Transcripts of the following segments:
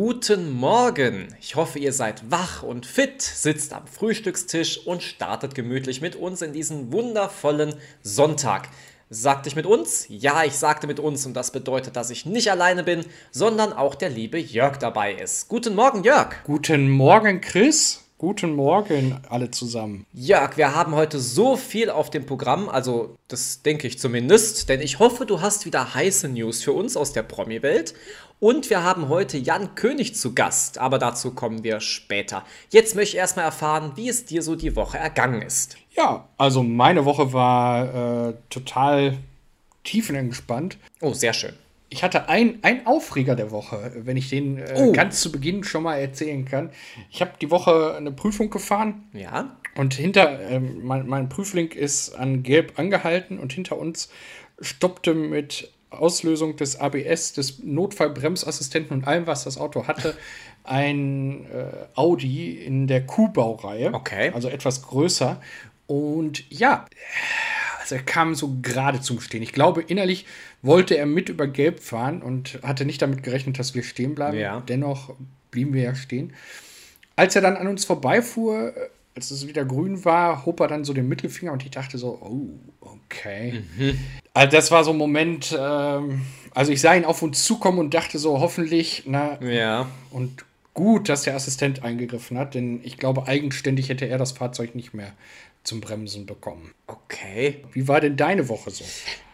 Guten Morgen! Ich hoffe, ihr seid wach und fit, sitzt am Frühstückstisch und startet gemütlich mit uns in diesen wundervollen Sonntag. Sagte ich mit uns? Ja, ich sagte mit uns und das bedeutet, dass ich nicht alleine bin, sondern auch der liebe Jörg dabei ist. Guten Morgen, Jörg! Guten Morgen, Chris! Guten Morgen alle zusammen. Jörg, wir haben heute so viel auf dem Programm, also das denke ich zumindest, denn ich hoffe, du hast wieder heiße News für uns aus der Promi-Welt. Und wir haben heute Jan König zu Gast, aber dazu kommen wir später. Jetzt möchte ich erstmal erfahren, wie es dir so die Woche ergangen ist. Ja, also meine Woche war äh, total tiefenentspannt. Oh, sehr schön. Ich hatte ein, ein Aufreger der Woche, wenn ich den äh, oh. ganz zu Beginn schon mal erzählen kann. Ich habe die Woche eine Prüfung gefahren. Ja. Und hinter, ähm, mein, mein Prüfling ist an Gelb angehalten und hinter uns stoppte mit Auslösung des ABS, des Notfallbremsassistenten und allem, was das Auto hatte, ein äh, Audi in der Q-Baureihe. Okay. Also etwas größer. Und ja, also er kam so gerade zum Stehen. Ich glaube, innerlich wollte er mit über Gelb fahren und hatte nicht damit gerechnet, dass wir stehen bleiben. Ja. Dennoch blieben wir ja stehen. Als er dann an uns vorbeifuhr, als es wieder grün war, hob er dann so den Mittelfinger und ich dachte so, oh, okay. Mhm. Also das war so ein Moment, ähm, also ich sah ihn auf uns zukommen und dachte so, hoffentlich, na, ja. und gut, dass der Assistent eingegriffen hat, denn ich glaube, eigenständig hätte er das Fahrzeug nicht mehr zum Bremsen bekommen. Okay. Wie war denn deine Woche so?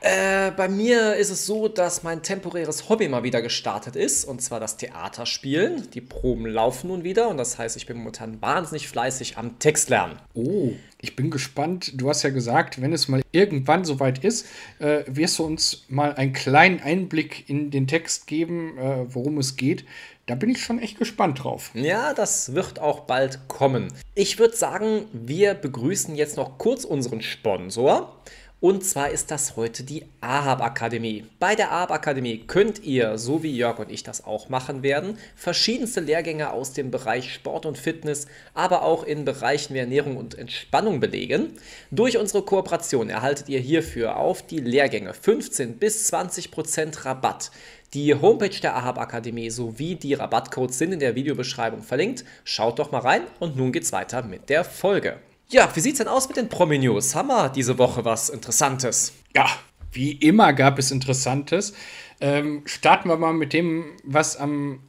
Äh, bei mir ist es so, dass mein temporäres Hobby mal wieder gestartet ist, und zwar das Theaterspielen. Die Proben laufen nun wieder und das heißt, ich bin momentan wahnsinnig fleißig am Text lernen. Oh, ich bin gespannt. Du hast ja gesagt, wenn es mal irgendwann soweit ist, äh, wirst du uns mal einen kleinen Einblick in den Text geben, äh, worum es geht. Da bin ich schon echt gespannt drauf. Ja, das wird auch bald kommen. Ich würde sagen, wir begrüßen jetzt noch kurz unseren Sponsor. Und zwar ist das heute die Ahab Akademie. Bei der Ahab Akademie könnt ihr, so wie Jörg und ich das auch machen werden, verschiedenste Lehrgänge aus dem Bereich Sport und Fitness, aber auch in Bereichen wie Ernährung und Entspannung belegen. Durch unsere Kooperation erhaltet ihr hierfür auf die Lehrgänge 15 bis 20 Prozent Rabatt. Die Homepage der Ahab Akademie sowie die Rabattcodes sind in der Videobeschreibung verlinkt. Schaut doch mal rein und nun geht's weiter mit der Folge. Ja, wie sieht's denn aus mit den Promi-News? Haben wir diese Woche was Interessantes? Ja, wie immer gab es Interessantes. Ähm, starten wir mal mit dem, was am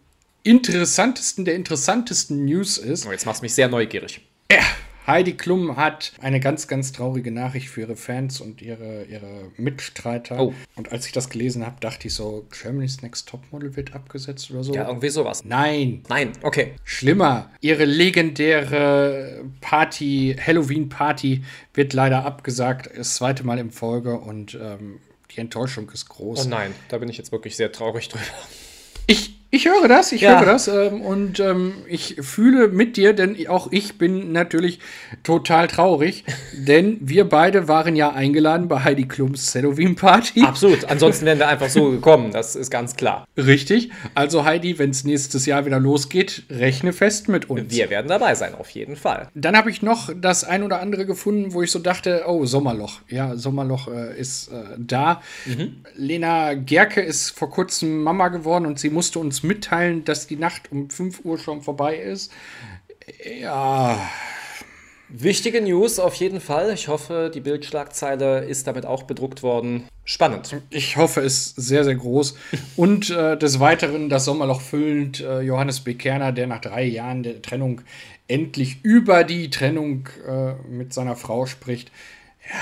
interessantesten der interessantesten News ist. Oh, jetzt machst du mich sehr neugierig. Ja, Heidi Klum hat eine ganz, ganz traurige Nachricht für ihre Fans und ihre, ihre Mitstreiter. Oh. Und als ich das gelesen habe, dachte ich so, Germany's Next Topmodel wird abgesetzt oder so. Ja, irgendwie sowas. Nein. Nein, okay. Schlimmer. Ihre legendäre Party, Halloween-Party, wird leider abgesagt. Das zweite Mal in Folge und ähm, die Enttäuschung ist groß. Oh nein, da bin ich jetzt wirklich sehr traurig drüber. Ich, ich höre das, ich ja. höre das ähm, und ähm, ich fühle mit dir, denn auch ich bin natürlich total traurig, denn wir beide waren ja eingeladen bei Heidi Klums Halloween Party. Absolut, ansonsten wären wir einfach so gekommen, das ist ganz klar. Richtig, also Heidi, wenn es nächstes Jahr wieder losgeht, rechne fest mit uns. Wir werden dabei sein, auf jeden Fall. Dann habe ich noch das ein oder andere gefunden, wo ich so dachte, oh, Sommerloch. Ja, Sommerloch äh, ist äh, da. Mhm. Lena Gerke ist vor kurzem Mama geworden und sie musste uns mitteilen, dass die Nacht um 5 Uhr schon vorbei ist. Ja. Wichtige News auf jeden Fall. Ich hoffe, die Bildschlagzeile ist damit auch bedruckt worden. Spannend. Ich hoffe es sehr, sehr groß. Und äh, des Weiteren das Sommerloch füllend äh, Johannes Bekerner, der nach drei Jahren der Trennung endlich über die Trennung äh, mit seiner Frau spricht. Ja,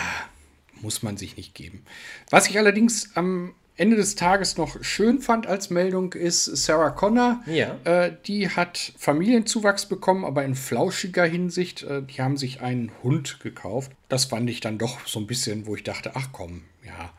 muss man sich nicht geben. Was ich allerdings am Ende des Tages noch schön fand als Meldung ist Sarah Connor. Ja. Äh, die hat Familienzuwachs bekommen, aber in flauschiger Hinsicht. Äh, die haben sich einen Hund gekauft. Das fand ich dann doch so ein bisschen, wo ich dachte, ach komm, ja,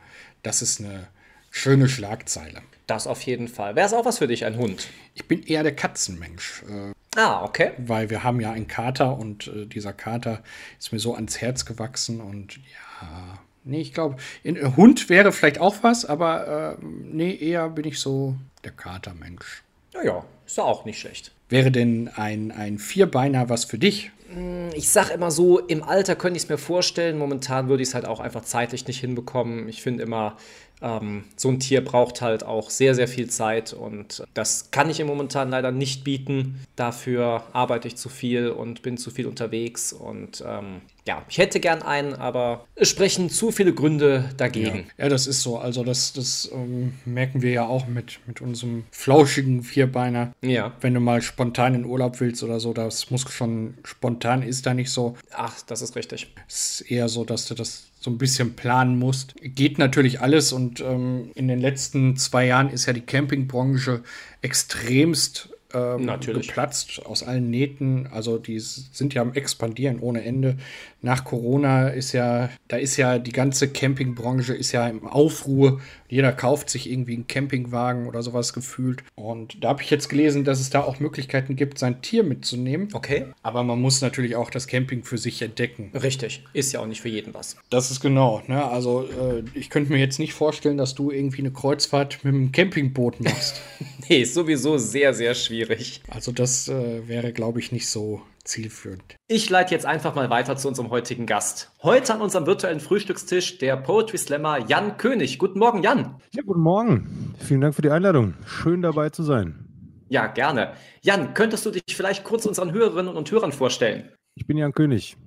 das ist eine schöne Schlagzeile. Das auf jeden Fall. Wäre es auch was für dich, ein Hund? Ich bin eher der Katzenmensch. Äh, ah, okay. Weil wir haben ja einen Kater und äh, dieser Kater ist mir so ans Herz gewachsen und ja Nee, ich glaube, äh, Hund wäre vielleicht auch was, aber äh, nee, eher bin ich so der Katermensch. Naja, ist ja auch nicht schlecht. Wäre denn ein, ein Vierbeiner was für dich? Hm, ich sag immer so, im Alter könnte ich es mir vorstellen. Momentan würde ich es halt auch einfach zeitlich nicht hinbekommen. Ich finde immer, so ein Tier braucht halt auch sehr, sehr viel Zeit und das kann ich im momentan leider nicht bieten. Dafür arbeite ich zu viel und bin zu viel unterwegs und ähm, ja, ich hätte gern einen, aber es sprechen zu viele Gründe dagegen. Ja, ja das ist so. Also das, das ähm, merken wir ja auch mit, mit unserem flauschigen Vierbeiner. Ja. Wenn du mal spontan in Urlaub willst oder so, das muss schon spontan ist da nicht so. Ach, das ist richtig. Es ist eher so, dass du das so ein bisschen planen musst. Geht natürlich alles und ähm, in den letzten zwei Jahren ist ja die Campingbranche extremst ähm, Natürlich. geplatzt aus allen Nähten. Also die sind ja am expandieren ohne Ende nach Corona ist ja, da ist ja die ganze Campingbranche ist ja im Aufruhr. Jeder kauft sich irgendwie einen Campingwagen oder sowas gefühlt. Und da habe ich jetzt gelesen, dass es da auch Möglichkeiten gibt, sein Tier mitzunehmen. Okay. Aber man muss natürlich auch das Camping für sich entdecken. Richtig. Ist ja auch nicht für jeden was. Das ist genau. Ne? Also äh, ich könnte mir jetzt nicht vorstellen, dass du irgendwie eine Kreuzfahrt mit einem Campingboot machst. nee, ist sowieso sehr, sehr schwierig. Also das äh, wäre, glaube ich, nicht so zielführend. Ich leite jetzt einfach mal weiter zu unserem heutigen Gast. Heute an unserem virtuellen Frühstückstisch der Poetry Slammer Jan König. Guten Morgen, Jan. Ja, guten Morgen. Vielen Dank für die Einladung. Schön dabei zu sein. Ja, gerne. Jan, könntest du dich vielleicht kurz unseren Hörerinnen und Hörern vorstellen? Ich bin Jan König.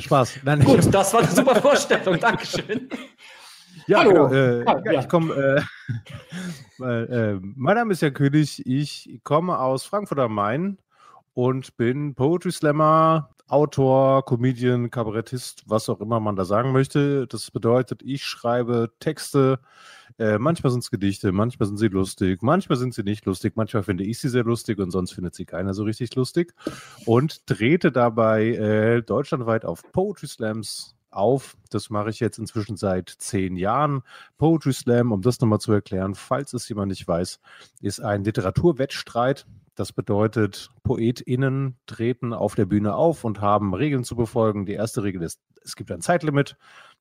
Spaß. Nein, Gut, das war eine super Vorstellung. Dankeschön. Ja, Hallo. Genau, äh, ja, Ich komme. Äh, äh, mein Name ist Jan König. Ich komme aus Frankfurt am Main und bin Poetry Slammer, Autor, Comedian, Kabarettist, was auch immer man da sagen möchte. Das bedeutet, ich schreibe Texte. Äh, manchmal sind es Gedichte, manchmal sind sie lustig, manchmal sind sie nicht lustig, manchmal finde ich sie sehr lustig und sonst findet sie keiner so richtig lustig. Und trete dabei äh, deutschlandweit auf Poetry Slams auf. Das mache ich jetzt inzwischen seit zehn Jahren. Poetry Slam, um das nochmal zu erklären, falls es jemand nicht weiß, ist ein Literaturwettstreit das bedeutet, PoetInnen treten auf der Bühne auf und haben Regeln zu befolgen. Die erste Regel ist, es gibt ein Zeitlimit.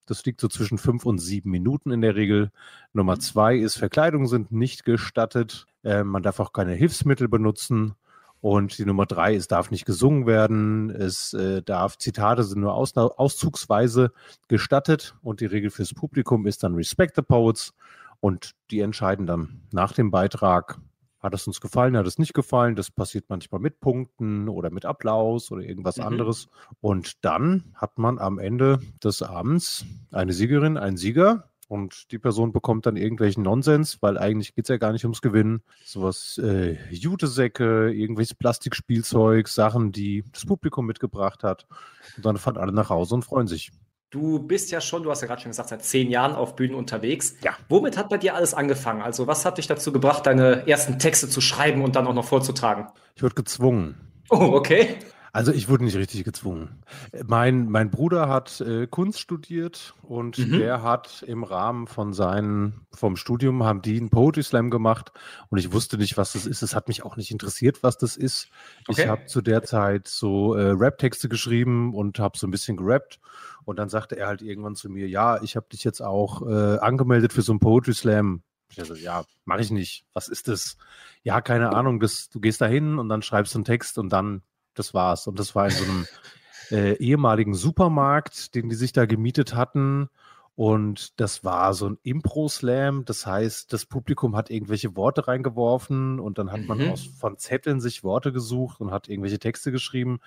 Das liegt so zwischen fünf und sieben Minuten in der Regel. Nummer zwei ist, Verkleidungen sind nicht gestattet. Äh, man darf auch keine Hilfsmittel benutzen. Und die Nummer drei, es darf nicht gesungen werden. Es äh, darf, Zitate sind nur aus, auszugsweise gestattet. Und die Regel fürs Publikum ist dann Respect the Poets. Und die entscheiden dann nach dem Beitrag, hat es uns gefallen, hat es nicht gefallen? Das passiert manchmal mit Punkten oder mit Applaus oder irgendwas mhm. anderes. Und dann hat man am Ende des Abends eine Siegerin, einen Sieger. Und die Person bekommt dann irgendwelchen Nonsens, weil eigentlich geht es ja gar nicht ums Gewinnen. Sowas, äh, Jutesäcke, irgendwelches Plastikspielzeug, Sachen, die das Publikum mitgebracht hat. Und dann fahren alle nach Hause und freuen sich. Du bist ja schon, du hast ja gerade schon gesagt, seit zehn Jahren auf Bühnen unterwegs. Ja. Womit hat bei dir alles angefangen? Also, was hat dich dazu gebracht, deine ersten Texte zu schreiben und dann auch noch vorzutragen? Ich wurde gezwungen. Oh, okay. Also ich wurde nicht richtig gezwungen. Mein, mein Bruder hat äh, Kunst studiert und mhm. der hat im Rahmen von seinen, vom Studium haben die einen Poetry Slam gemacht und ich wusste nicht, was das ist. Es hat mich auch nicht interessiert, was das ist. Okay. Ich habe zu der Zeit so äh, Rap-Texte geschrieben und habe so ein bisschen gerappt und dann sagte er halt irgendwann zu mir, ja, ich habe dich jetzt auch äh, angemeldet für so einen Poetry Slam. Ich dachte, ja, mache ich nicht. Was ist das? Ja, keine Ahnung. Das, du gehst da hin und dann schreibst du einen Text und dann, das war's. Und das war in so einem äh, ehemaligen Supermarkt, den die sich da gemietet hatten. Und das war so ein Impro-Slam. Das heißt, das Publikum hat irgendwelche Worte reingeworfen und dann hat mhm. man aus, von Zetteln sich Worte gesucht und hat irgendwelche Texte geschrieben.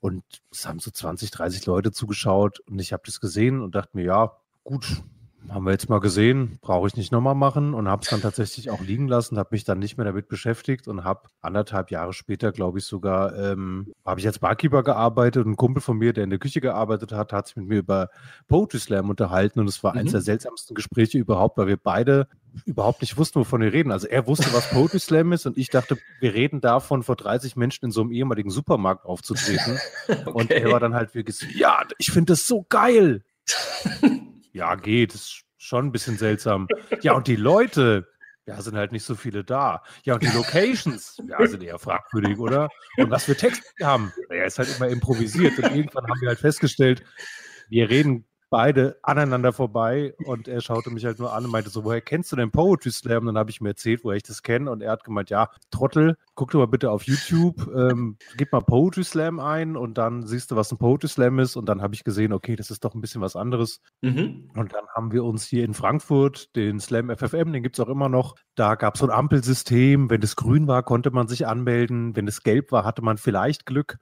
Und es haben so 20, 30 Leute zugeschaut und ich habe das gesehen und dachte mir, ja, gut, haben wir jetzt mal gesehen, brauche ich nicht nochmal machen und habe es dann tatsächlich auch liegen lassen, habe mich dann nicht mehr damit beschäftigt und habe anderthalb Jahre später, glaube ich sogar, ähm, habe ich als Barkeeper gearbeitet und ein Kumpel von mir, der in der Küche gearbeitet hat, hat sich mit mir über Poetry Slam unterhalten und es war mhm. eines der seltsamsten Gespräche überhaupt, weil wir beide überhaupt nicht wussten, wovon wir reden. Also er wusste, was Poetry Slam ist und ich dachte, wir reden davon, vor 30 Menschen in so einem ehemaligen Supermarkt aufzutreten. okay. Und er war dann halt wirklich, ja, ich finde das so geil. ja, geht, ist schon ein bisschen seltsam. Ja, und die Leute, ja, sind halt nicht so viele da. Ja, und die Locations, ja, sind eher fragwürdig, oder? Und was wir Texte haben, ja, ist halt immer improvisiert. Und irgendwann haben wir halt festgestellt, wir reden beide aneinander vorbei und er schaute mich halt nur an und meinte so, woher kennst du denn Poetry Slam? Und dann habe ich mir erzählt, woher ich das kenne und er hat gemeint, ja, Trottel, guck doch mal bitte auf YouTube, ähm, gib mal Poetry Slam ein und dann siehst du, was ein Poetry Slam ist und dann habe ich gesehen, okay, das ist doch ein bisschen was anderes. Mhm. Und dann haben wir uns hier in Frankfurt den Slam FFM, den gibt es auch immer noch, da gab es so ein Ampelsystem, wenn es grün war, konnte man sich anmelden, wenn es gelb war, hatte man vielleicht Glück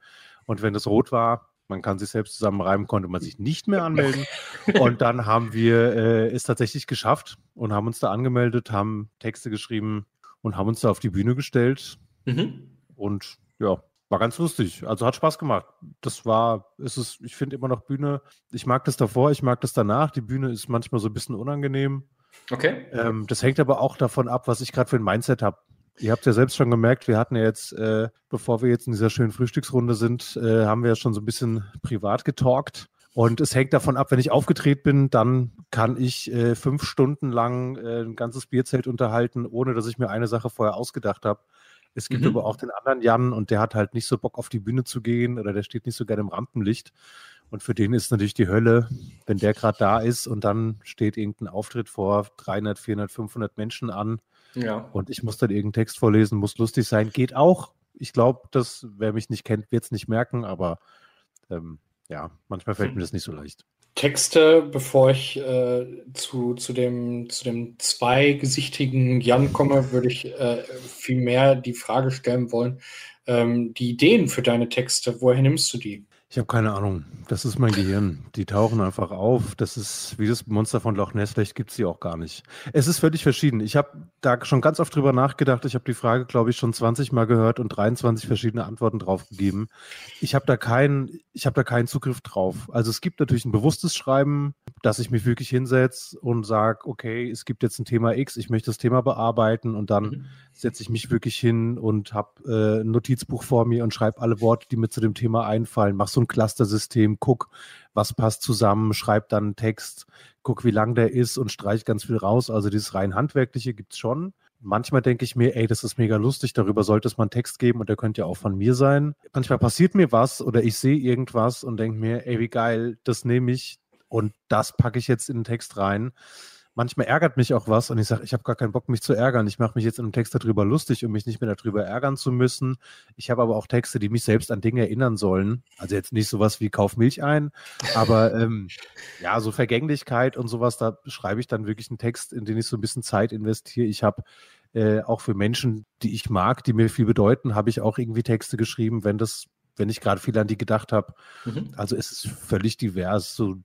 und wenn es rot war, man kann sich selbst zusammenreimen, konnte man sich nicht mehr anmelden. und dann haben wir äh, es tatsächlich geschafft und haben uns da angemeldet, haben Texte geschrieben und haben uns da auf die Bühne gestellt. Mhm. Und ja, war ganz lustig. Also hat Spaß gemacht. Das war, ist es, ich finde immer noch Bühne. Ich mag das davor, ich mag das danach. Die Bühne ist manchmal so ein bisschen unangenehm. Okay. Ähm, das hängt aber auch davon ab, was ich gerade für ein Mindset habe. Ihr habt ja selbst schon gemerkt, wir hatten ja jetzt, äh, bevor wir jetzt in dieser schönen Frühstücksrunde sind, äh, haben wir ja schon so ein bisschen privat getalkt. Und es hängt davon ab, wenn ich aufgedreht bin, dann kann ich äh, fünf Stunden lang äh, ein ganzes Bierzelt unterhalten, ohne dass ich mir eine Sache vorher ausgedacht habe. Es gibt mhm. aber auch den anderen Jan und der hat halt nicht so Bock auf die Bühne zu gehen oder der steht nicht so gerne im Rampenlicht. Und für den ist natürlich die Hölle, wenn der gerade da ist und dann steht irgendein Auftritt vor 300, 400, 500 Menschen an ja. Und ich muss dann irgendeinen Text vorlesen, muss lustig sein. Geht auch. Ich glaube, dass wer mich nicht kennt, wird es nicht merken, aber ähm, ja, manchmal fällt hm. mir das nicht so leicht. Texte, bevor ich äh, zu, zu, dem, zu dem zweigesichtigen Jan komme, würde ich äh, vielmehr die Frage stellen wollen, ähm, die Ideen für deine Texte, woher nimmst du die? Ich habe keine Ahnung. Das ist mein Gehirn. Die tauchen einfach auf. Das ist wie das Monster von Loch Ness. Vielleicht gibt es sie auch gar nicht. Es ist völlig verschieden. Ich habe da schon ganz oft drüber nachgedacht. Ich habe die Frage, glaube ich, schon 20 Mal gehört und 23 verschiedene Antworten drauf gegeben. Ich habe da keinen, habe da keinen Zugriff drauf. Also es gibt natürlich ein bewusstes Schreiben, dass ich mich wirklich hinsetze und sage, okay, es gibt jetzt ein Thema X, ich möchte das Thema bearbeiten und dann setze ich mich wirklich hin und habe äh, ein Notizbuch vor mir und schreibe alle Worte, die mir zu dem Thema einfallen. Mach so ein Cluster-System, guck, was passt zusammen, schreib dann einen Text, guck, wie lang der ist und streich ganz viel raus. Also dieses rein handwerkliche gibt es schon. Manchmal denke ich mir, ey, das ist mega lustig, darüber sollte es mal einen Text geben und der könnte ja auch von mir sein. Manchmal passiert mir was oder ich sehe irgendwas und denke mir, ey, wie geil, das nehme ich und das packe ich jetzt in den Text rein manchmal ärgert mich auch was und ich sage, ich habe gar keinen Bock, mich zu ärgern. Ich mache mich jetzt in einem Text darüber lustig, um mich nicht mehr darüber ärgern zu müssen. Ich habe aber auch Texte, die mich selbst an Dinge erinnern sollen. Also jetzt nicht sowas wie Kauf Milch ein, aber ähm, ja, so Vergänglichkeit und sowas, da schreibe ich dann wirklich einen Text, in den ich so ein bisschen Zeit investiere. Ich habe äh, auch für Menschen, die ich mag, die mir viel bedeuten, habe ich auch irgendwie Texte geschrieben, wenn das wenn ich gerade viel an die gedacht habe. Mhm. Also es ist völlig divers. So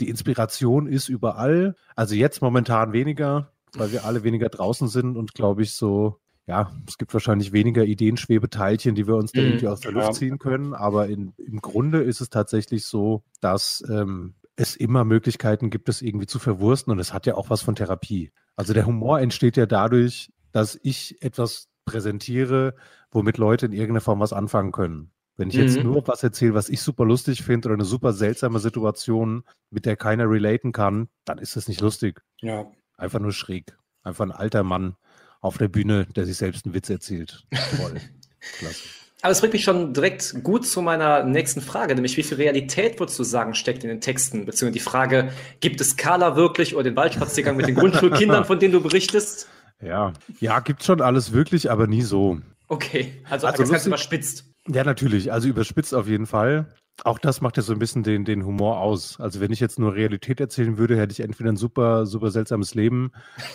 die Inspiration ist überall. Also jetzt momentan weniger, weil wir alle weniger draußen sind und glaube ich so, ja, es gibt wahrscheinlich weniger Ideenschwebeteilchen, die wir uns da mhm, irgendwie aus der Luft ziehen können. Aber in, im Grunde ist es tatsächlich so, dass ähm, es immer Möglichkeiten gibt, es irgendwie zu verwursten. Und es hat ja auch was von Therapie. Also der Humor entsteht ja dadurch, dass ich etwas präsentiere, womit Leute in irgendeiner Form was anfangen können. Wenn ich jetzt mhm. nur was erzähle, was ich super lustig finde oder eine super seltsame Situation, mit der keiner relaten kann, dann ist das nicht lustig. Ja. Einfach nur schräg. Einfach ein alter Mann auf der Bühne, der sich selbst einen Witz erzählt. Toll. Klasse. Aber es bringt mich schon direkt gut zu meiner nächsten Frage, nämlich wie viel Realität würdest du sagen steckt in den Texten? Beziehungsweise die Frage, gibt es Carla wirklich oder den Waldspaziergang mit den Grundschulkindern, von denen du berichtest? Ja, ja, gibt schon alles wirklich, aber nie so. Okay, also, also das Ganze überspitzt. Ja, natürlich. Also überspitzt auf jeden Fall. Auch das macht ja so ein bisschen den, den Humor aus. Also wenn ich jetzt nur Realität erzählen würde, hätte ich entweder ein super, super seltsames Leben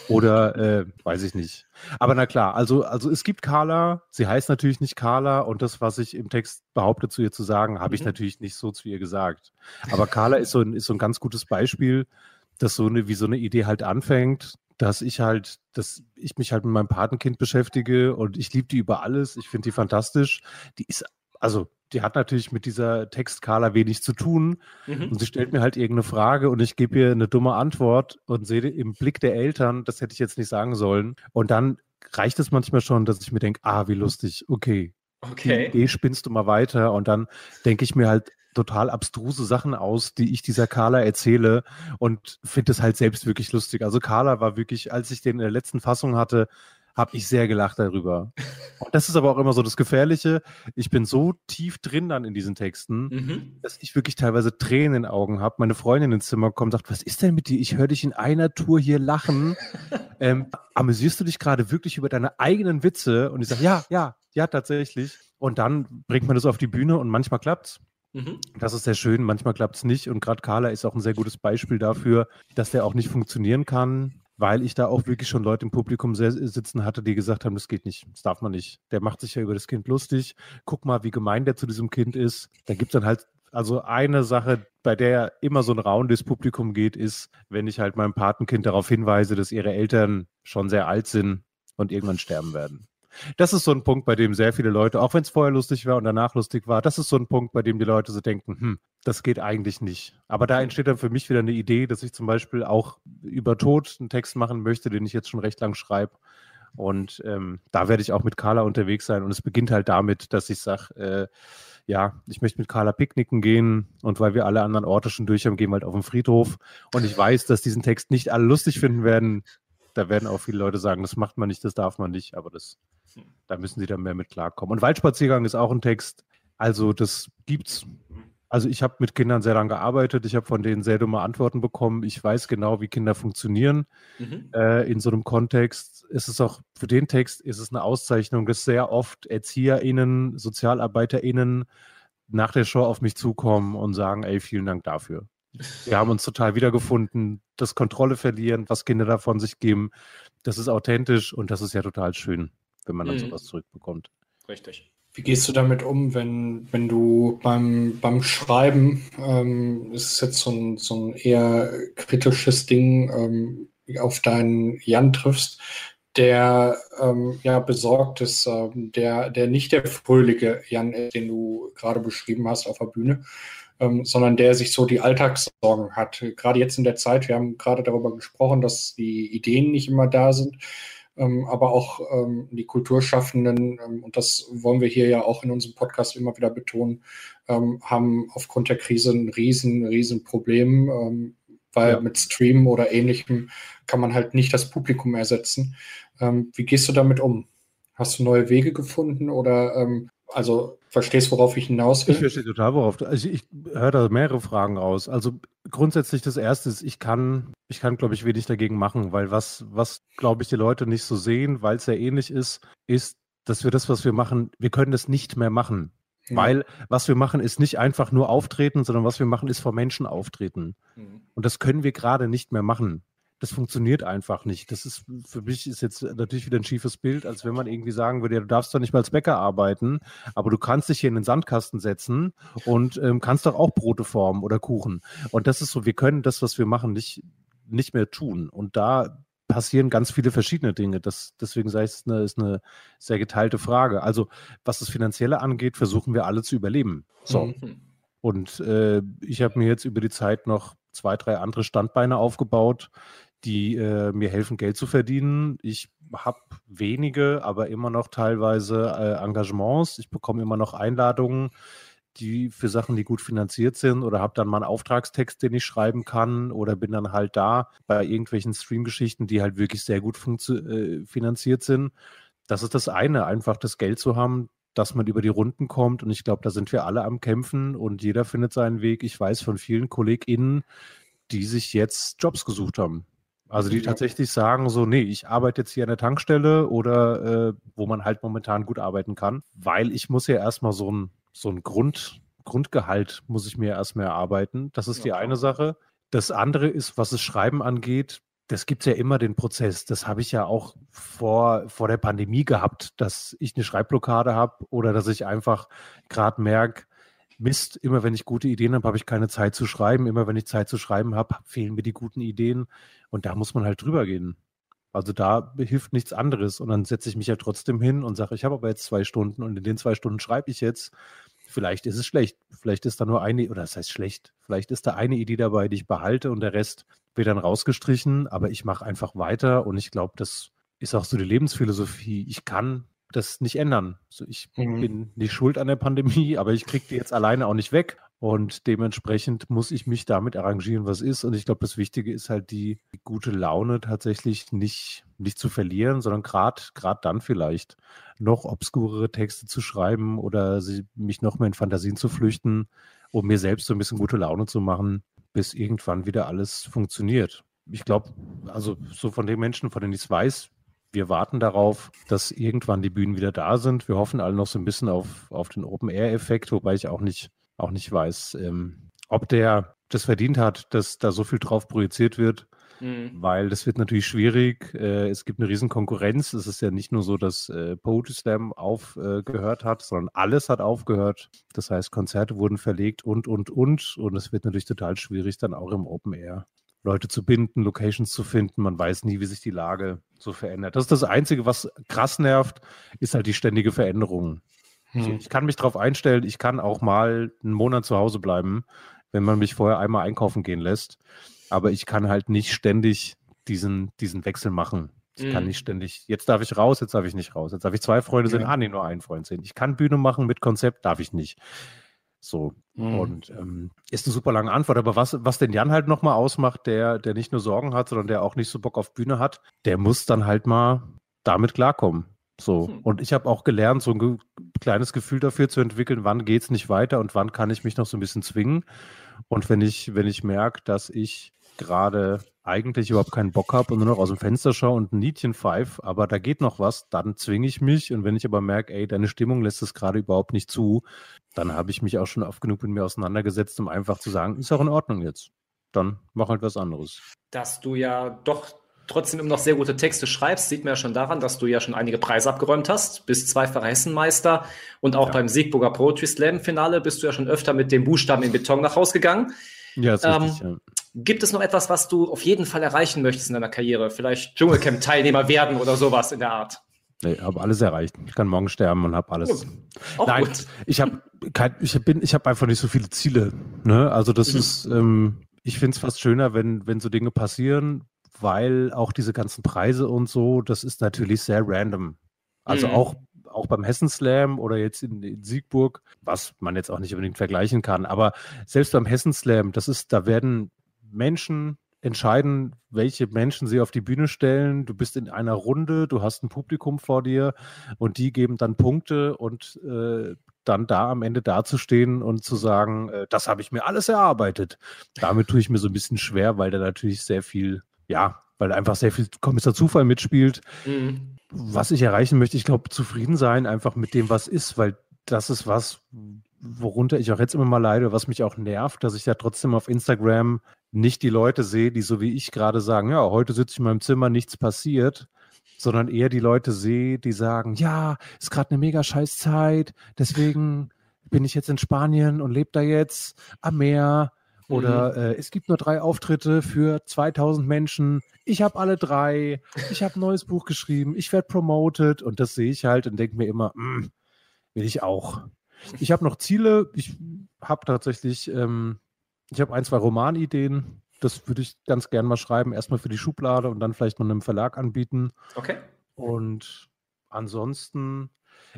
oder äh, weiß ich nicht. Aber na klar, also, also es gibt Carla, sie heißt natürlich nicht Carla und das, was ich im Text behaupte zu ihr zu sagen, habe ich mhm. natürlich nicht so zu ihr gesagt. Aber Carla ist so ein, ist so ein ganz gutes Beispiel, dass so eine, wie so eine Idee halt anfängt dass ich halt, dass ich mich halt mit meinem Patenkind beschäftige und ich liebe die über alles. Ich finde die fantastisch. Die ist, also, die hat natürlich mit dieser Textkala wenig zu tun. Mhm. Und sie stellt mir halt irgendeine Frage und ich gebe ihr eine dumme Antwort und sehe im Blick der Eltern, das hätte ich jetzt nicht sagen sollen. Und dann reicht es manchmal schon, dass ich mir denke, ah, wie lustig, okay. Okay. Die Idee spinnst du mal weiter und dann denke ich mir halt, total abstruse Sachen aus, die ich dieser Carla erzähle und finde es halt selbst wirklich lustig. Also Carla war wirklich, als ich den in der letzten Fassung hatte, habe ich sehr gelacht darüber. Und das ist aber auch immer so das Gefährliche. Ich bin so tief drin dann in diesen Texten, mhm. dass ich wirklich teilweise Tränen in den Augen habe. Meine Freundin ins Zimmer kommt und sagt, was ist denn mit dir? Ich höre dich in einer Tour hier lachen. ähm, amüsierst du dich gerade wirklich über deine eigenen Witze? Und ich sage, ja, ja, ja, tatsächlich. Und dann bringt man das auf die Bühne und manchmal klappt's. Mhm. Das ist sehr schön, manchmal klappt es nicht. Und gerade Carla ist auch ein sehr gutes Beispiel dafür, dass der auch nicht funktionieren kann weil ich da auch wirklich schon Leute im Publikum sitzen hatte, die gesagt haben, das geht nicht, das darf man nicht. Der macht sich ja über das Kind lustig. Guck mal, wie gemein der zu diesem Kind ist. Da gibt es dann halt, also eine Sache, bei der immer so ein Raun durchs Publikum geht, ist, wenn ich halt meinem Patenkind darauf hinweise, dass ihre Eltern schon sehr alt sind und irgendwann sterben werden. Das ist so ein Punkt, bei dem sehr viele Leute, auch wenn es vorher lustig war und danach lustig war, das ist so ein Punkt, bei dem die Leute so denken, hm, das geht eigentlich nicht. Aber da entsteht dann für mich wieder eine Idee, dass ich zum Beispiel auch über Tod einen Text machen möchte, den ich jetzt schon recht lang schreibe. Und ähm, da werde ich auch mit Carla unterwegs sein. Und es beginnt halt damit, dass ich sage, äh, ja, ich möchte mit Carla picknicken gehen und weil wir alle anderen Orte schon durch haben, gehen wir halt auf den Friedhof. Und ich weiß, dass diesen Text nicht alle lustig finden werden. Da werden auch viele Leute sagen, das macht man nicht, das darf man nicht, aber das da müssen sie dann mehr mit klarkommen. Und Waldspaziergang ist auch ein Text. Also das gibt's. Also ich habe mit Kindern sehr lange gearbeitet. Ich habe von denen sehr dumme Antworten bekommen. Ich weiß genau, wie Kinder funktionieren mhm. äh, in so einem Kontext. Ist es auch für den Text ist es eine Auszeichnung, dass sehr oft ErzieherInnen, SozialarbeiterInnen nach der Show auf mich zukommen und sagen, ey, vielen Dank dafür. Wir haben uns total wiedergefunden, das Kontrolle verlieren, was Kinder davon sich geben. Das ist authentisch und das ist ja total schön wenn man dann mhm. sowas zurückbekommt. Richtig. Wie gehst du damit um, wenn, wenn du beim, beim Schreiben, ähm, ist jetzt so ein, so ein eher kritisches Ding, ähm, auf deinen Jan triffst, der ähm, ja besorgt ist, äh, der, der nicht der fröhliche Jan ist, den du gerade beschrieben hast auf der Bühne, ähm, sondern der sich so die Alltagssorgen hat. Gerade jetzt in der Zeit, wir haben gerade darüber gesprochen, dass die Ideen nicht immer da sind ähm, aber auch ähm, die Kulturschaffenden, ähm, und das wollen wir hier ja auch in unserem Podcast immer wieder betonen, ähm, haben aufgrund der Krise ein riesen, riesen Problem, ähm, weil ja. mit Stream oder ähnlichem kann man halt nicht das Publikum ersetzen. Ähm, wie gehst du damit um? Hast du neue Wege gefunden oder also verstehst, worauf ich hinaus will? Ich verstehe total, worauf du. Also ich höre da mehrere Fragen raus. Also grundsätzlich das erste ist, ich kann, ich kann, glaube ich, wenig dagegen machen, weil was, was, glaube ich, die Leute nicht so sehen, weil es ja ähnlich ist, ist, dass wir das, was wir machen, wir können das nicht mehr machen. Mhm. Weil was wir machen, ist nicht einfach nur auftreten, sondern was wir machen, ist vor Menschen auftreten. Mhm. Und das können wir gerade nicht mehr machen das funktioniert einfach nicht. Das ist für mich ist jetzt natürlich wieder ein schiefes Bild, als wenn man irgendwie sagen würde, ja, du darfst doch nicht mal als Bäcker arbeiten, aber du kannst dich hier in den Sandkasten setzen und ähm, kannst doch auch Brote formen oder Kuchen. Und das ist so, wir können das, was wir machen, nicht, nicht mehr tun. Und da passieren ganz viele verschiedene Dinge. Das, deswegen sage ich, es ist eine, ist eine sehr geteilte Frage. Also, was das Finanzielle angeht, versuchen wir alle zu überleben. So. Mhm. Und äh, ich habe mir jetzt über die Zeit noch zwei, drei andere Standbeine aufgebaut, die äh, mir helfen, Geld zu verdienen. Ich habe wenige, aber immer noch teilweise äh, Engagements. Ich bekomme immer noch Einladungen, die für Sachen, die gut finanziert sind, oder habe dann mal einen Auftragstext, den ich schreiben kann, oder bin dann halt da bei irgendwelchen Streamgeschichten, die halt wirklich sehr gut äh, finanziert sind. Das ist das eine, einfach das Geld zu haben, dass man über die Runden kommt. Und ich glaube, da sind wir alle am Kämpfen und jeder findet seinen Weg. Ich weiß von vielen KollegInnen, die sich jetzt Jobs gesucht haben. Also die tatsächlich sagen so, nee, ich arbeite jetzt hier an der Tankstelle oder äh, wo man halt momentan gut arbeiten kann, weil ich muss ja erstmal so ein, so ein Grund, Grundgehalt muss ich mir erstmal erarbeiten. Das ist ja, die eine Sache. Das andere ist, was das Schreiben angeht, das gibt es ja immer den Prozess. Das habe ich ja auch vor, vor der Pandemie gehabt, dass ich eine Schreibblockade habe oder dass ich einfach gerade merke, Mist, immer wenn ich gute Ideen habe, habe ich keine Zeit zu schreiben. Immer wenn ich Zeit zu schreiben habe, fehlen mir die guten Ideen. Und da muss man halt drüber gehen. Also da hilft nichts anderes. Und dann setze ich mich ja trotzdem hin und sage, ich habe aber jetzt zwei Stunden und in den zwei Stunden schreibe ich jetzt. Vielleicht ist es schlecht. Vielleicht ist da nur eine, oder das heißt schlecht. Vielleicht ist da eine Idee dabei, die ich behalte und der Rest wird dann rausgestrichen. Aber ich mache einfach weiter und ich glaube, das ist auch so die Lebensphilosophie. Ich kann das nicht ändern. Also ich mhm. bin nicht schuld an der Pandemie, aber ich kriege die jetzt alleine auch nicht weg. Und dementsprechend muss ich mich damit arrangieren, was ist. Und ich glaube, das Wichtige ist halt die, gute Laune tatsächlich nicht, nicht zu verlieren, sondern gerade dann vielleicht noch obskurere Texte zu schreiben oder sie, mich noch mehr in Fantasien zu flüchten, um mir selbst so ein bisschen gute Laune zu machen, bis irgendwann wieder alles funktioniert. Ich glaube, also so von den Menschen, von denen ich es weiß, wir warten darauf, dass irgendwann die Bühnen wieder da sind. Wir hoffen alle noch so ein bisschen auf, auf den Open-Air-Effekt, wobei ich auch nicht auch nicht weiß, ähm, ob der das verdient hat, dass da so viel drauf projiziert wird. Mhm. Weil das wird natürlich schwierig. Äh, es gibt eine riesen Konkurrenz. Es ist ja nicht nur so, dass äh, Poetry Slam aufgehört äh, hat, sondern alles hat aufgehört. Das heißt, Konzerte wurden verlegt und, und, und. Und es wird natürlich total schwierig, dann auch im Open Air Leute zu binden, Locations zu finden. Man weiß nie, wie sich die Lage so verändert. Das ist das Einzige, was krass nervt, ist halt die ständige Veränderung. Hm. So, ich kann mich darauf einstellen, ich kann auch mal einen Monat zu Hause bleiben, wenn man mich vorher einmal einkaufen gehen lässt. Aber ich kann halt nicht ständig diesen, diesen Wechsel machen. Ich mhm. kann nicht ständig, jetzt darf ich raus, jetzt darf ich nicht raus. Jetzt darf ich zwei Freunde sehen, ah, nee, nur einen Freund sehen. Ich kann Bühne machen mit Konzept, darf ich nicht. So. Mhm. Und ähm, ist eine super lange Antwort. Aber was, was den Jan halt nochmal ausmacht, der, der nicht nur Sorgen hat, sondern der auch nicht so Bock auf Bühne hat, der muss dann halt mal damit klarkommen. So. Hm. Und ich habe auch gelernt, so ein ge kleines Gefühl dafür zu entwickeln, wann geht es nicht weiter und wann kann ich mich noch so ein bisschen zwingen. Und wenn ich, wenn ich merke, dass ich gerade eigentlich überhaupt keinen Bock habe und nur noch aus dem Fenster schaue und ein Niedchen pfeife, aber da geht noch was, dann zwinge ich mich. Und wenn ich aber merke, ey, deine Stimmung lässt es gerade überhaupt nicht zu, dann habe ich mich auch schon oft genug mit mir auseinandergesetzt, um einfach zu sagen, ist auch in Ordnung jetzt. Dann mach halt was anderes. Dass du ja doch trotzdem immer noch sehr gute Texte schreibst, sieht man ja schon daran, dass du ja schon einige Preise abgeräumt hast, bist zweifacher Hessenmeister und auch ja. beim Siegburger Poetry Slam Finale bist du ja schon öfter mit dem Buchstaben in Beton nach Hause gegangen. Ja, ist ähm, richtig, ja. Gibt es noch etwas, was du auf jeden Fall erreichen möchtest in deiner Karriere? Vielleicht Dschungelcamp-Teilnehmer werden oder sowas in der Art? Nee, habe alles erreicht. Ich kann morgen sterben und habe alles. Oh, Nein, gut. ich habe ich bin, ich habe einfach nicht so viele Ziele. Ne? Also das mhm. ist, ähm, ich finde es fast schöner, wenn, wenn so Dinge passieren, weil auch diese ganzen Preise und so, das ist natürlich sehr random. Also mhm. auch, auch beim Hessen Slam oder jetzt in, in, Siegburg, was man jetzt auch nicht unbedingt vergleichen kann, aber selbst beim Hessen Slam, das ist, da werden Menschen entscheiden, welche Menschen sie auf die Bühne stellen. Du bist in einer Runde, du hast ein Publikum vor dir und die geben dann Punkte und äh, dann da am Ende dazustehen und zu sagen, äh, das habe ich mir alles erarbeitet. Damit tue ich mir so ein bisschen schwer, weil da natürlich sehr viel ja, weil einfach sehr viel Kommissar Zufall mitspielt. Mhm. Was ich erreichen möchte, ich glaube, zufrieden sein einfach mit dem, was ist, weil das ist was, worunter ich auch jetzt immer mal leide, was mich auch nervt, dass ich ja trotzdem auf Instagram nicht die Leute sehe, die so wie ich gerade sagen, ja, heute sitze ich in meinem Zimmer, nichts passiert, sondern eher die Leute sehe, die sagen, ja, ist gerade eine mega scheiß Zeit, deswegen bin ich jetzt in Spanien und lebe da jetzt am Meer oder mhm. äh, es gibt nur drei Auftritte für 2000 Menschen. Ich habe alle drei. Ich habe ein neues Buch geschrieben. Ich werde promoted. Und das sehe ich halt und denke mir immer, mm, will ich auch. Ich habe noch Ziele. Ich habe tatsächlich, ähm, ich habe ein, zwei Romanideen. Das würde ich ganz gern mal schreiben. Erstmal für die Schublade und dann vielleicht mal einem Verlag anbieten. Okay. Und ansonsten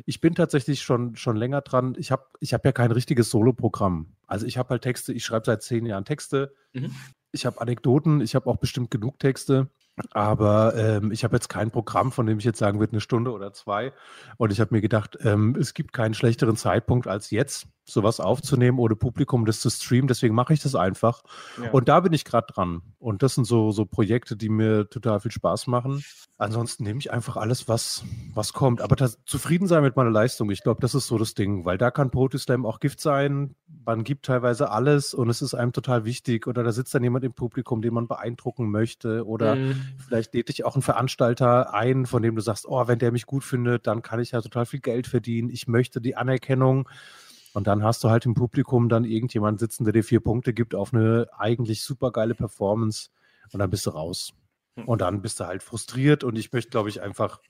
ich bin tatsächlich schon, schon länger dran. Ich habe ich hab ja kein richtiges Solo-Programm. Also ich habe halt Texte, ich schreibe seit zehn Jahren Texte. Mhm. Ich habe Anekdoten, ich habe auch bestimmt genug Texte. Aber ähm, ich habe jetzt kein Programm, von dem ich jetzt sagen würde, eine Stunde oder zwei. Und ich habe mir gedacht, ähm, es gibt keinen schlechteren Zeitpunkt als jetzt, sowas aufzunehmen ohne Publikum, das zu streamen. Deswegen mache ich das einfach. Ja. Und da bin ich gerade dran. Und das sind so, so Projekte, die mir total viel Spaß machen. Ansonsten nehme ich einfach alles, was, was kommt. Aber das, zufrieden sein mit meiner Leistung, ich glaube, das ist so das Ding, weil da kann Poetry Slam auch Gift sein. Man gibt teilweise alles und es ist einem total wichtig. Oder da sitzt dann jemand im Publikum, den man beeindrucken möchte. Oder mhm Vielleicht lädt dich auch ein Veranstalter ein, von dem du sagst, oh, wenn der mich gut findet, dann kann ich ja total viel Geld verdienen. Ich möchte die Anerkennung. Und dann hast du halt im Publikum dann irgendjemand sitzen, der dir vier Punkte gibt auf eine eigentlich super geile Performance und dann bist du raus. Hm. Und dann bist du halt frustriert und ich möchte, glaube ich, einfach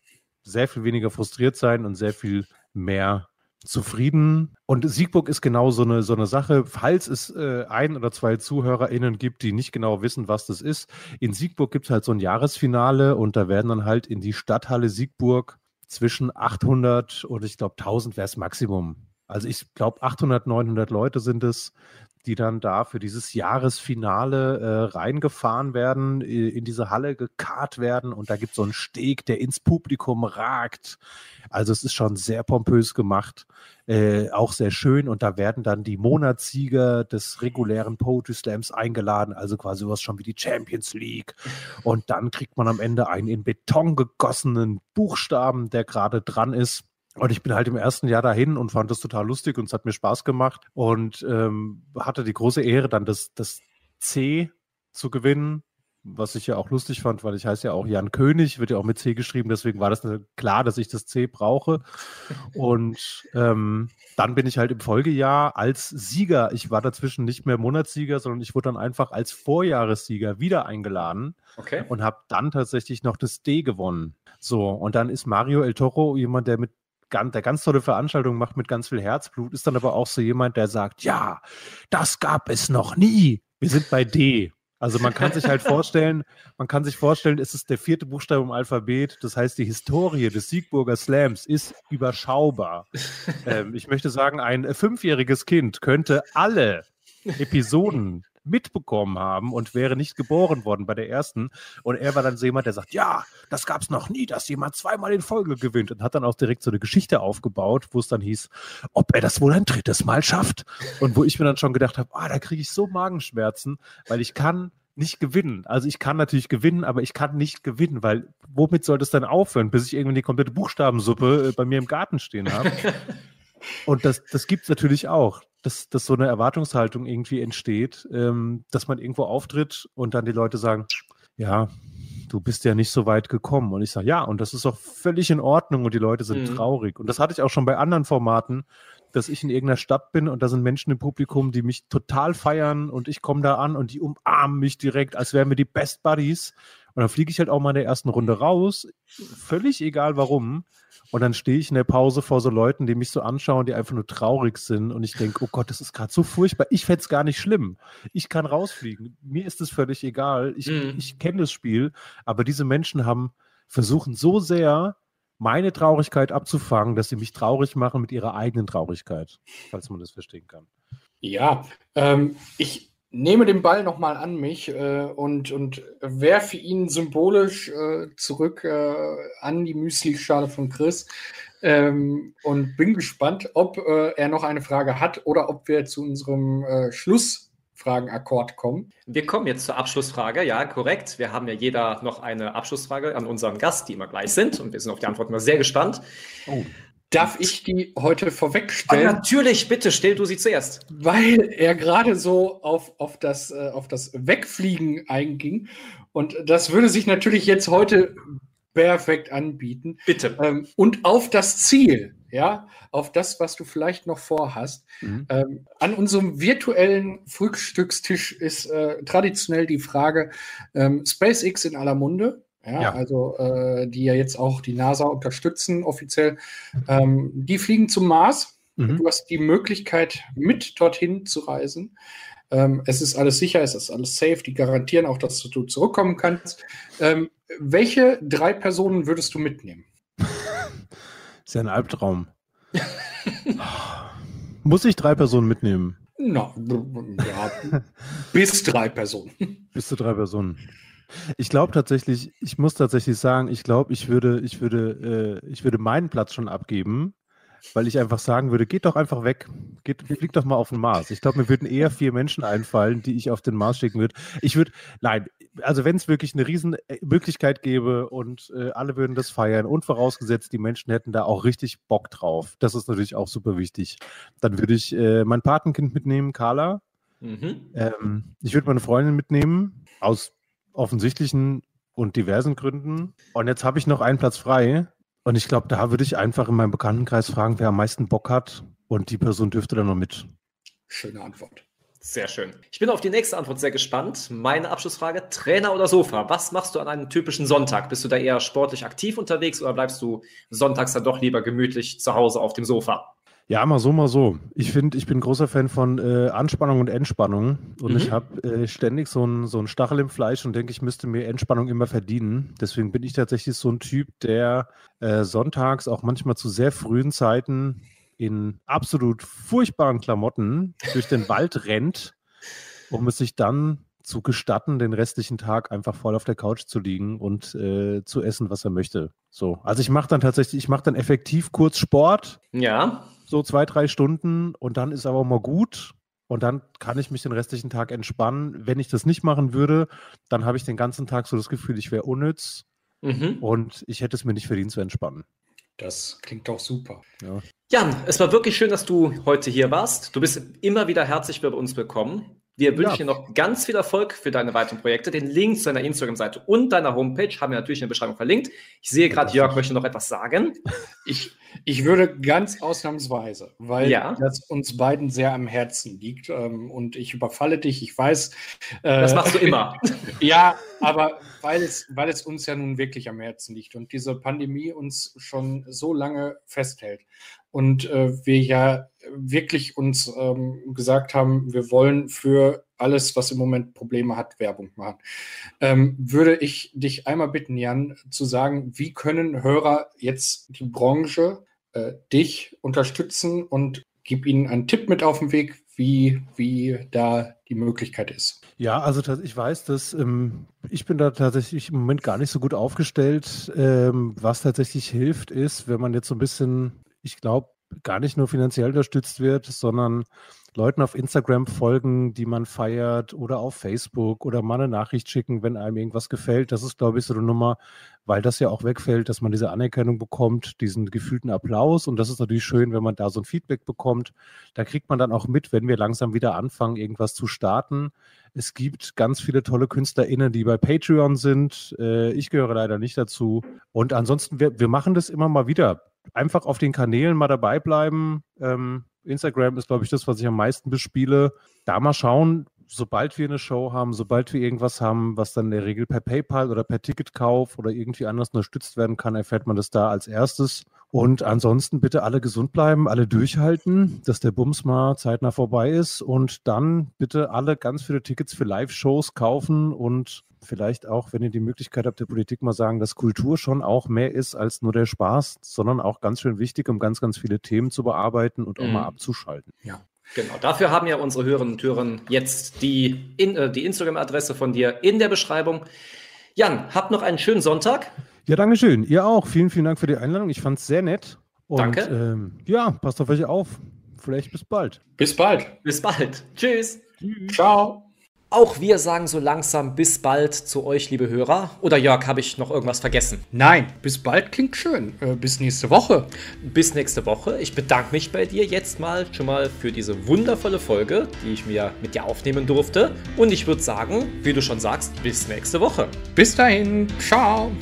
sehr viel weniger frustriert sein und sehr viel mehr zufrieden. Und Siegburg ist genau so eine, so eine Sache. Falls es äh, ein oder zwei ZuhörerInnen gibt, die nicht genau wissen, was das ist. In Siegburg gibt es halt so ein Jahresfinale und da werden dann halt in die Stadthalle Siegburg zwischen 800 und ich glaube 1000 wäre es Maximum. Also ich glaube 800, 900 Leute sind es, die dann da für dieses Jahresfinale äh, reingefahren werden, in diese Halle gekarrt werden und da gibt es so einen Steg, der ins Publikum ragt. Also es ist schon sehr pompös gemacht, äh, auch sehr schön und da werden dann die Monatssieger des regulären Poetry Slams eingeladen, also quasi was schon wie die Champions League. Und dann kriegt man am Ende einen in Beton gegossenen Buchstaben, der gerade dran ist. Und ich bin halt im ersten Jahr dahin und fand das total lustig und es hat mir Spaß gemacht und ähm, hatte die große Ehre, dann das, das C zu gewinnen, was ich ja auch lustig fand, weil ich heiße ja auch Jan König, wird ja auch mit C geschrieben, deswegen war das klar, dass ich das C brauche. Und ähm, dann bin ich halt im Folgejahr als Sieger, ich war dazwischen nicht mehr Monatssieger, sondern ich wurde dann einfach als Vorjahressieger wieder eingeladen okay. und habe dann tatsächlich noch das D gewonnen. So, und dann ist Mario El Toro jemand, der mit der ganz tolle Veranstaltung macht mit ganz viel Herzblut, ist dann aber auch so jemand, der sagt, ja, das gab es noch nie. Wir sind bei D. Also man kann sich halt vorstellen, man kann sich vorstellen, es ist der vierte Buchstabe im Alphabet. Das heißt, die Historie des Siegburger Slams ist überschaubar. ähm, ich möchte sagen, ein fünfjähriges Kind könnte alle Episoden mitbekommen haben und wäre nicht geboren worden bei der ersten. Und er war dann so jemand, der sagt, ja, das gab es noch nie, dass jemand zweimal in Folge gewinnt und hat dann auch direkt so eine Geschichte aufgebaut, wo es dann hieß, ob er das wohl ein drittes Mal schafft. Und wo ich mir dann schon gedacht habe, ah, da kriege ich so Magenschmerzen, weil ich kann nicht gewinnen. Also ich kann natürlich gewinnen, aber ich kann nicht gewinnen, weil womit soll das dann aufhören, bis ich irgendwie die komplette Buchstabensuppe äh, bei mir im Garten stehen habe? Und das, das gibt es natürlich auch, dass, dass so eine Erwartungshaltung irgendwie entsteht, ähm, dass man irgendwo auftritt und dann die Leute sagen, ja, du bist ja nicht so weit gekommen. Und ich sage, ja, und das ist auch völlig in Ordnung und die Leute sind mhm. traurig. Und das hatte ich auch schon bei anderen Formaten, dass ich in irgendeiner Stadt bin und da sind Menschen im Publikum, die mich total feiern und ich komme da an und die umarmen mich direkt, als wären wir die Best Buddies. Und dann fliege ich halt auch mal in der ersten Runde raus, völlig egal warum. Und dann stehe ich in der Pause vor so Leuten, die mich so anschauen, die einfach nur traurig sind. Und ich denke, oh Gott, das ist gerade so furchtbar. Ich fände es gar nicht schlimm. Ich kann rausfliegen. Mir ist es völlig egal. Ich, mhm. ich kenne das Spiel. Aber diese Menschen haben versuchen so sehr, meine Traurigkeit abzufangen, dass sie mich traurig machen mit ihrer eigenen Traurigkeit, falls man das verstehen kann. Ja, ähm, ich, nehme den Ball nochmal an mich äh, und, und werfe ihn symbolisch äh, zurück äh, an die Müsli-Schale von Chris ähm, und bin gespannt, ob äh, er noch eine Frage hat oder ob wir zu unserem äh, Schlussfragenakkord kommen. Wir kommen jetzt zur Abschlussfrage, ja, korrekt. Wir haben ja jeder noch eine Abschlussfrage an unseren Gast, die immer gleich sind und wir sind auf die Antworten immer sehr gespannt. Oh. Darf ich die heute vorwegstellen? Oh, natürlich, bitte, stell du sie zuerst. Weil er gerade so auf, auf, das, äh, auf das Wegfliegen einging. Und das würde sich natürlich jetzt heute perfekt anbieten. Bitte. Ähm, und auf das Ziel, ja, auf das, was du vielleicht noch vorhast. Mhm. Ähm, an unserem virtuellen Frühstückstisch ist äh, traditionell die Frage ähm, SpaceX in aller Munde. Ja, ja. also äh, die ja jetzt auch die NASA unterstützen offiziell. Ähm, die fliegen zum Mars. Mhm. Du hast die Möglichkeit, mit dorthin zu reisen. Ähm, es ist alles sicher, es ist alles safe. Die garantieren auch, dass du zurückkommen kannst. Ähm, welche drei Personen würdest du mitnehmen? ist ja ein Albtraum. Muss ich drei Personen mitnehmen? Na, ja, bis drei Personen. Bis zu drei Personen. Ich glaube tatsächlich, ich muss tatsächlich sagen, ich glaube, ich würde, ich würde, äh, ich würde meinen Platz schon abgeben, weil ich einfach sagen würde, geht doch einfach weg. Geht, fliegt doch mal auf den Mars. Ich glaube, mir würden eher vier Menschen einfallen, die ich auf den Mars schicken würde. Ich würde, nein, also wenn es wirklich eine riesen äh, Möglichkeit gäbe und äh, alle würden das feiern und vorausgesetzt, die Menschen hätten da auch richtig Bock drauf, das ist natürlich auch super wichtig, dann würde ich äh, mein Patenkind mitnehmen, Carla. Mhm. Ähm, ich würde meine Freundin mitnehmen, aus offensichtlichen und diversen Gründen. Und jetzt habe ich noch einen Platz frei. Und ich glaube, da würde ich einfach in meinem Bekanntenkreis fragen, wer am meisten Bock hat. Und die Person dürfte dann noch mit. Schöne Antwort. Sehr schön. Ich bin auf die nächste Antwort sehr gespannt. Meine Abschlussfrage: Trainer oder Sofa? Was machst du an einem typischen Sonntag? Bist du da eher sportlich aktiv unterwegs oder bleibst du sonntags dann doch lieber gemütlich zu Hause auf dem Sofa? Ja, mal so, mal so. Ich finde, ich bin großer Fan von äh, Anspannung und Entspannung. Und mhm. ich habe äh, ständig so einen so Stachel im Fleisch und denke, ich müsste mir Entspannung immer verdienen. Deswegen bin ich tatsächlich so ein Typ, der äh, sonntags auch manchmal zu sehr frühen Zeiten in absolut furchtbaren Klamotten durch den Wald rennt, um es sich dann zu gestatten, den restlichen Tag einfach voll auf der Couch zu liegen und äh, zu essen, was er möchte. So, also ich mache dann tatsächlich, ich mache dann effektiv kurz Sport. Ja. So zwei, drei Stunden und dann ist aber mal gut. Und dann kann ich mich den restlichen Tag entspannen. Wenn ich das nicht machen würde, dann habe ich den ganzen Tag so das Gefühl, ich wäre unnütz mhm. und ich hätte es mir nicht verdient zu entspannen. Das klingt doch super. Ja. Jan, es war wirklich schön, dass du heute hier warst. Du bist immer wieder herzlich bei uns willkommen. Wir wünschen ja. dir noch ganz viel Erfolg für deine weiteren Projekte. Den Link zu deiner Instagram-Seite und deiner Homepage haben wir natürlich in der Beschreibung verlinkt. Ich sehe gerade, Jörg möchte noch etwas sagen. Ich, ich würde ganz ausnahmsweise, weil ja. das uns beiden sehr am Herzen liegt ähm, und ich überfalle dich, ich weiß. Äh, das machst du immer. ja, aber weil es, weil es uns ja nun wirklich am Herzen liegt und diese Pandemie uns schon so lange festhält und äh, wir ja wirklich uns ähm, gesagt haben, wir wollen für alles, was im Moment Probleme hat, Werbung machen. Ähm, würde ich dich einmal bitten, Jan, zu sagen, wie können Hörer jetzt die Branche, äh, dich unterstützen und gib ihnen einen Tipp mit auf den Weg, wie, wie da die Möglichkeit ist. Ja, also ich weiß, dass ähm, ich bin da tatsächlich im Moment gar nicht so gut aufgestellt. Ähm, was tatsächlich hilft, ist, wenn man jetzt so ein bisschen ich glaube, gar nicht nur finanziell unterstützt wird, sondern Leuten auf Instagram folgen, die man feiert oder auf Facebook oder mal eine Nachricht schicken, wenn einem irgendwas gefällt. Das ist, glaube ich, so eine Nummer, weil das ja auch wegfällt, dass man diese Anerkennung bekommt, diesen gefühlten Applaus. Und das ist natürlich schön, wenn man da so ein Feedback bekommt. Da kriegt man dann auch mit, wenn wir langsam wieder anfangen, irgendwas zu starten. Es gibt ganz viele tolle KünstlerInnen, die bei Patreon sind. Äh, ich gehöre leider nicht dazu. Und ansonsten, wir, wir machen das immer mal wieder einfach auf den Kanälen mal dabei bleiben. Ähm, Instagram ist, glaube ich, das, was ich am meisten bespiele. Da mal schauen, sobald wir eine Show haben, sobald wir irgendwas haben, was dann in der Regel per PayPal oder per Ticketkauf oder irgendwie anders unterstützt werden kann, erfährt man das da als erstes. Und ansonsten bitte alle gesund bleiben, alle durchhalten, dass der Bums mal zeitnah vorbei ist und dann bitte alle ganz viele Tickets für Live-Shows kaufen und vielleicht auch, wenn ihr die Möglichkeit habt, der Politik mal sagen, dass Kultur schon auch mehr ist als nur der Spaß, sondern auch ganz schön wichtig, um ganz, ganz viele Themen zu bearbeiten und auch mhm. mal abzuschalten. Ja. Genau, dafür haben ja unsere Hörerinnen und Hörer jetzt die, in, äh, die Instagram-Adresse von dir in der Beschreibung. Jan, habt noch einen schönen Sonntag. Ja, danke schön. Ihr auch. Vielen, vielen Dank für die Einladung. Ich fand es sehr nett. Und, danke. Ähm, ja, passt auf euch auf. Vielleicht bis bald. Bis bald. Bis bald. Tschüss. Tschüss. Ciao. Auch wir sagen so langsam bis bald zu euch, liebe Hörer. Oder Jörg, habe ich noch irgendwas vergessen? Nein, bis bald klingt schön. Äh, bis nächste Woche. Bis nächste Woche. Ich bedanke mich bei dir jetzt mal schon mal für diese wundervolle Folge, die ich mir mit dir aufnehmen durfte. Und ich würde sagen, wie du schon sagst, bis nächste Woche. Bis dahin. Ciao.